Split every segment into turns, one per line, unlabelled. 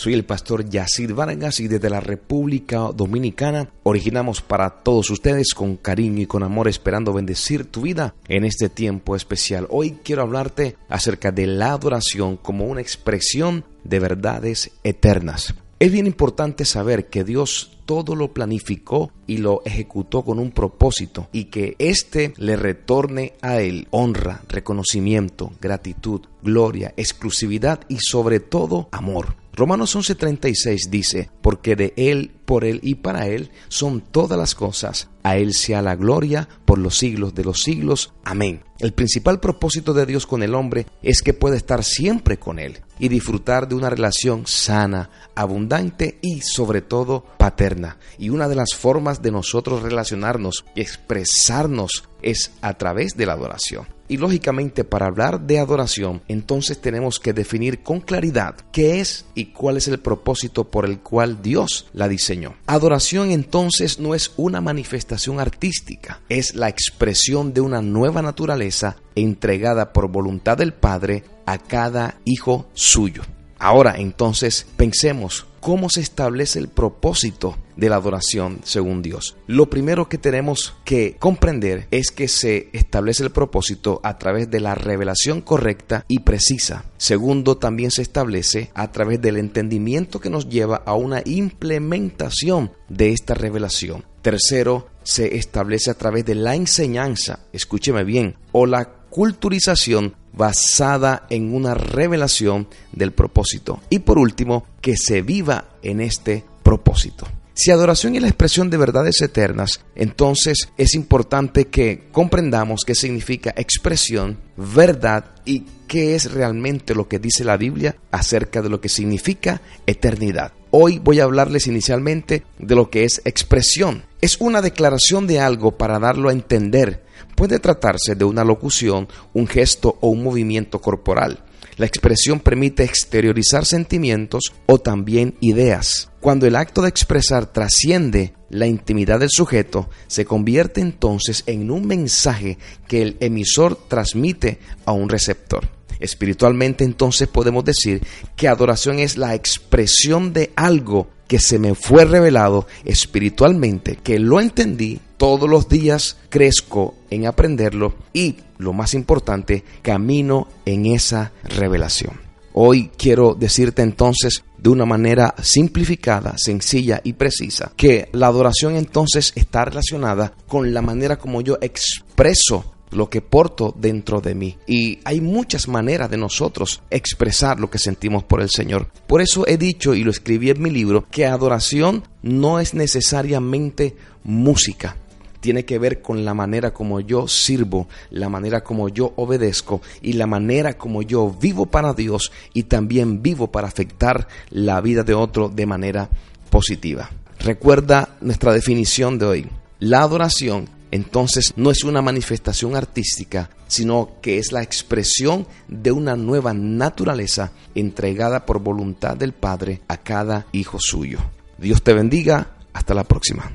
Soy el pastor Yacid Vargas y desde la República Dominicana originamos para todos ustedes con cariño y con amor esperando bendecir tu vida en este tiempo especial. Hoy quiero hablarte acerca de la adoración como una expresión de verdades eternas. Es bien importante saber que Dios todo lo planificó y lo ejecutó con un propósito y que éste le retorne a él honra, reconocimiento, gratitud, gloria, exclusividad y sobre todo amor. Romanos 11:36 dice, porque de Él, por Él y para Él son todas las cosas. A Él sea la gloria por los siglos de los siglos. Amén. El principal propósito de Dios con el hombre es que pueda estar siempre con Él y disfrutar de una relación sana, abundante y sobre todo paterna. Y una de las formas de nosotros relacionarnos y expresarnos es a través de la adoración. Y lógicamente para hablar de adoración, entonces tenemos que definir con claridad qué es y cuál es el propósito por el cual Dios la diseñó. Adoración entonces no es una manifestación artística, es la expresión de una nueva naturaleza entregada por voluntad del Padre a cada hijo suyo. Ahora entonces pensemos cómo se establece el propósito de la adoración según Dios. Lo primero que tenemos que comprender es que se establece el propósito a través de la revelación correcta y precisa. Segundo, también se establece a través del entendimiento que nos lleva a una implementación de esta revelación. Tercero, se establece a través de la enseñanza, escúcheme bien, o la culturización basada en una revelación del propósito. Y por último, que se viva en este propósito. Si adoración es la expresión de verdades eternas, entonces es importante que comprendamos qué significa expresión, verdad y qué es realmente lo que dice la Biblia acerca de lo que significa eternidad. Hoy voy a hablarles inicialmente de lo que es expresión. Es una declaración de algo para darlo a entender. Puede tratarse de una locución, un gesto o un movimiento corporal. La expresión permite exteriorizar sentimientos o también ideas. Cuando el acto de expresar trasciende la intimidad del sujeto, se convierte entonces en un mensaje que el emisor transmite a un receptor. Espiritualmente entonces podemos decir que adoración es la expresión de algo que se me fue revelado espiritualmente, que lo entendí, todos los días crezco en aprenderlo y, lo más importante, camino en esa revelación. Hoy quiero decirte entonces de una manera simplificada, sencilla y precisa que la adoración entonces está relacionada con la manera como yo expreso lo que porto dentro de mí. Y hay muchas maneras de nosotros expresar lo que sentimos por el Señor. Por eso he dicho y lo escribí en mi libro que adoración no es necesariamente música. Tiene que ver con la manera como yo sirvo, la manera como yo obedezco y la manera como yo vivo para Dios y también vivo para afectar la vida de otro de manera positiva. Recuerda nuestra definición de hoy. La adoración entonces no es una manifestación artística, sino que es la expresión de una nueva naturaleza entregada por voluntad del Padre a cada hijo suyo. Dios te bendiga, hasta la próxima.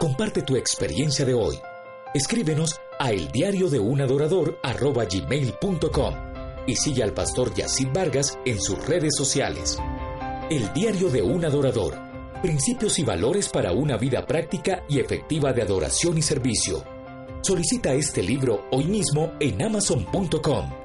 Comparte tu experiencia de hoy. Escríbenos a el diario de un adorador y sigue al pastor Yacid Vargas en sus redes sociales. El diario de un adorador Principios y valores para una vida práctica y efectiva de adoración y servicio. Solicita este libro hoy mismo en amazon.com.